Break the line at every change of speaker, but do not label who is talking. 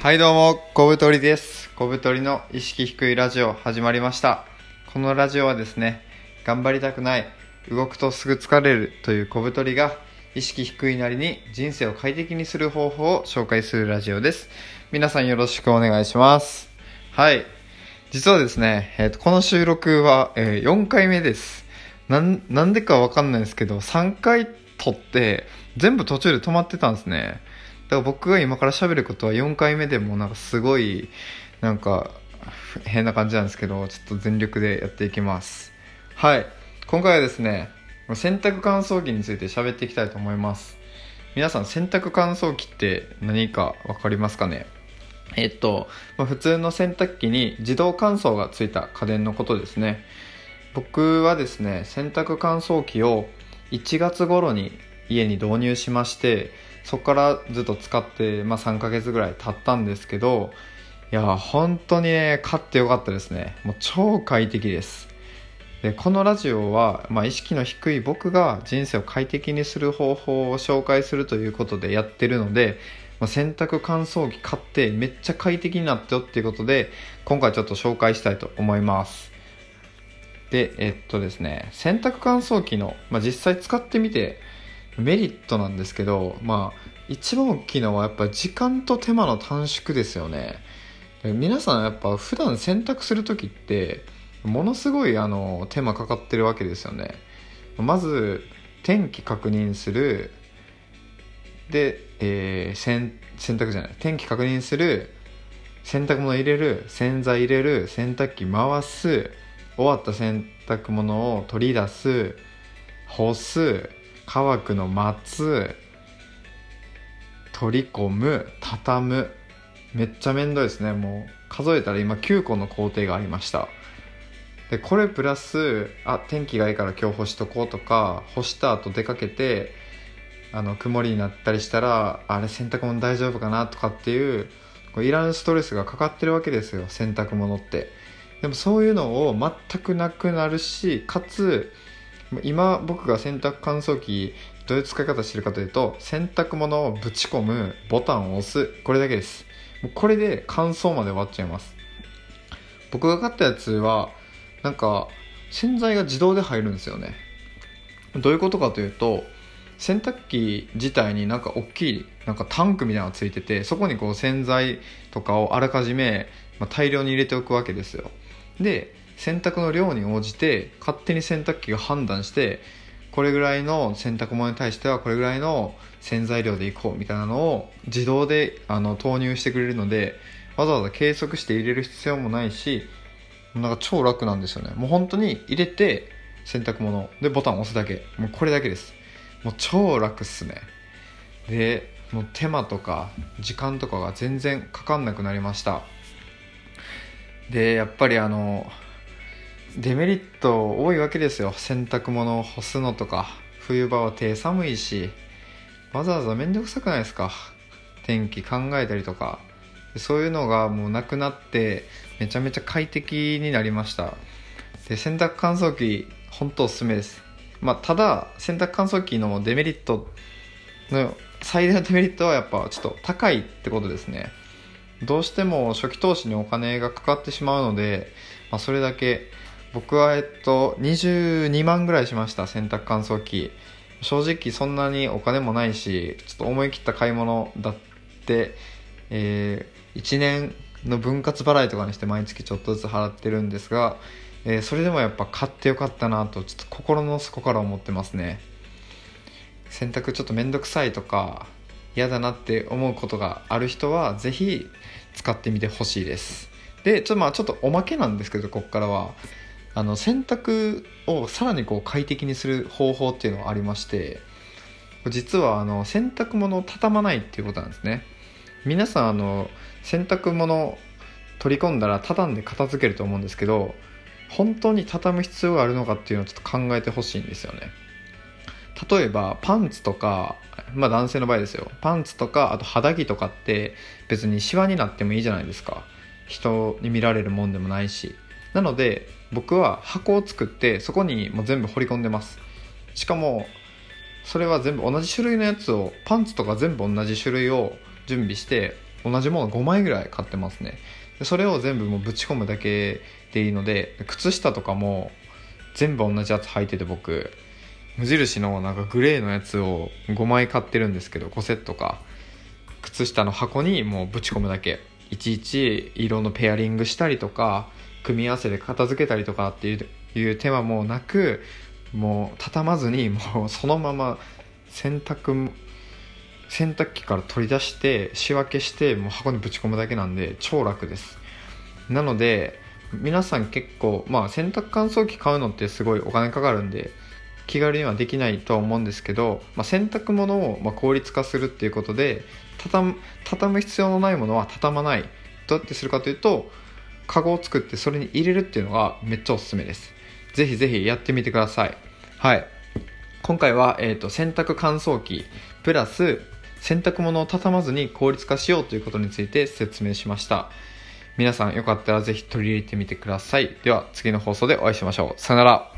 はいどうも、小太りです。小太りの意識低いラジオ始まりました。このラジオはですね、頑張りたくない、動くとすぐ疲れるという小太りが意識低いなりに人生を快適にする方法を紹介するラジオです。皆さんよろしくお願いします。はい。実はですね、えーとこの収録は、えー4回目です。なん、なんでかわかんないですけど、3回撮って全部途中で止まってたんですね。だから僕が今から喋ることは4回目でもなんかすごいなんか変な感じなんですけどちょっと全力でやっていきます。はい。今回はですね洗濯乾燥機について喋っていきたいと思います。皆さん洗濯乾燥機って何か分かりますかね？えっと、普通の洗濯機に自動乾燥がついた家電のことですね。僕はですね洗濯乾燥機を1月頃に家に導入しましてそこからずっと使って、まあ、3ヶ月ぐらい経ったんですけどいや本当にね買ってよかったですね。もう超快適です。でこのラジオは、まあ、意識の低い僕が人生を快適にする方法を紹介するということでやってるので、まあ、洗濯乾燥機買ってめっちゃ快適になったよっていうことで今回ちょっと紹介したいと思います。でえっとですね洗濯乾燥機の、まあ、実際使ってみてメリットなんですけどまあ一番大きいのはやっぱ時間と手間の短縮ですよね。皆さんやっぱ普段洗濯する時ってものすごいあの手間かかってるわけですよね。まず天気確認する。で、えー洗濯じゃない。天気確認する。洗濯物入れる。洗剤入れる。洗濯機回す。終わった洗濯物を取り出す。干す。乾くの待つ取り込む畳むめっちゃ面倒いですね。もう数えたら今9個の工程がありました。でこれプラスあ天気がいいから今日干しとこうとか干した後出かけてあの曇りになったりしたらあれ洗濯物大丈夫かなとかっていうこういらんストレスがかかってるわけですよ。洗濯物って。でもそういうのを全くなくなるしかつ今僕が洗濯乾燥機どういう使い方してるかというと洗濯物をぶち込むボタンを押すこれだけです。もうこれで乾燥まで終わっちゃいます。僕が買ったやつはなんか洗剤が自動で入るんですよね。どういうことかというと洗濯機自体になんか大きいなんかタンクみたいなのがついててそこにこう洗剤とかをあらかじめ、大量に入れておくわけですよ。で洗濯の量に応じて勝手に洗濯機が判断してこれぐらいの洗濯物に対してはこれぐらいの洗剤量でいこうみたいなのを自動であの投入してくれるのでわざわざ計測して入れる必要もないしなんか超楽なんですよね。もう本当に入れて洗濯物でボタン押すだけ。もうこれだけです。もう超楽っすね。でもう手間とか時間とかが全然かかんなくなりました。でやっぱりあのデメリット多いわけですよ。洗濯物を干すのとか。冬場は手寒いし。わざわざ面倒くさくないですか？天気考えたりとか。そういうのがもうなくなってめちゃめちゃ快適になりました。で洗濯乾燥機本当おすすめです。まあただ洗濯乾燥機のデメリットの最大のデメリットはやっぱちょっと高いってことですね。どうしても初期投資にお金がかかってしまうので、まあ、それだけ僕はえっと22万ぐらいしました洗濯乾燥機。正直そんなにお金もないしちょっと思い切った買い物だって、えー1年の分割払いとかにして毎月ちょっとずつ払ってるんですが、えーそれでもやっぱ買ってよかったなとちょっと心の底から思ってますね。洗濯ちょっと面倒くさいとか嫌だなって思うことがある人はぜひ使ってみてほしいです。でちょまあちょっとおまけなんですけどここからは。あの洗濯をさらにこう快適にする方法っていうのがありまして実はあの洗濯物を畳まないっていうことなんですね。皆さんあの洗濯物取り込んだら畳んで片付けると思うんですけど本当に畳む必要があるのかっていうのをちょっと考えてほしいんですよね。例えばパンツとかまあ男性の場合ですよ。パンツとかあと肌着とかって別にシワになってもいいじゃないですか。人に見られるもんでもないし。なので僕は箱を作ってそこにもう全部掘り込んでます。しかもそれは全部同じ種類のやつをパンツとか全部同じ種類を準備して同じもの5枚ぐらい買ってますね。でそれを全部もうぶち込むだけでいいので靴下とかも全部同じやつ履いてて僕無印のなんかグレーのやつを5枚買ってるんですけど5セットか。靴下の箱にもうぶち込むだけ。いちいち色のペアリングしたりとか組み合わせで片付けたりとかっていう手間もなくもう畳まずにもうそのまま洗濯洗濯機から取り出して仕分けしてもう箱にぶち込むだけなんで超楽です。なので皆さん結構まあ洗濯乾燥機買うのってすごいお金かかるんで気軽にはできないとは思うんですけど、まあ、洗濯物をま効率化するっていうことで畳む必要のないものは畳まない。どうやってするかというとカゴを作ってそれに入れるっていうのがめっちゃおすすめです。ぜひぜひやってみてください。はい。今回は、えーと、洗濯乾燥機プラス洗濯物を畳まずに効率化しようということについて説明しました。皆さんよかったらぜひ取り入れてみてください。では次の放送でお会いしましょう。さよなら。